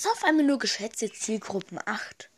ist auf einmal nur geschätzte Zielgruppen 8.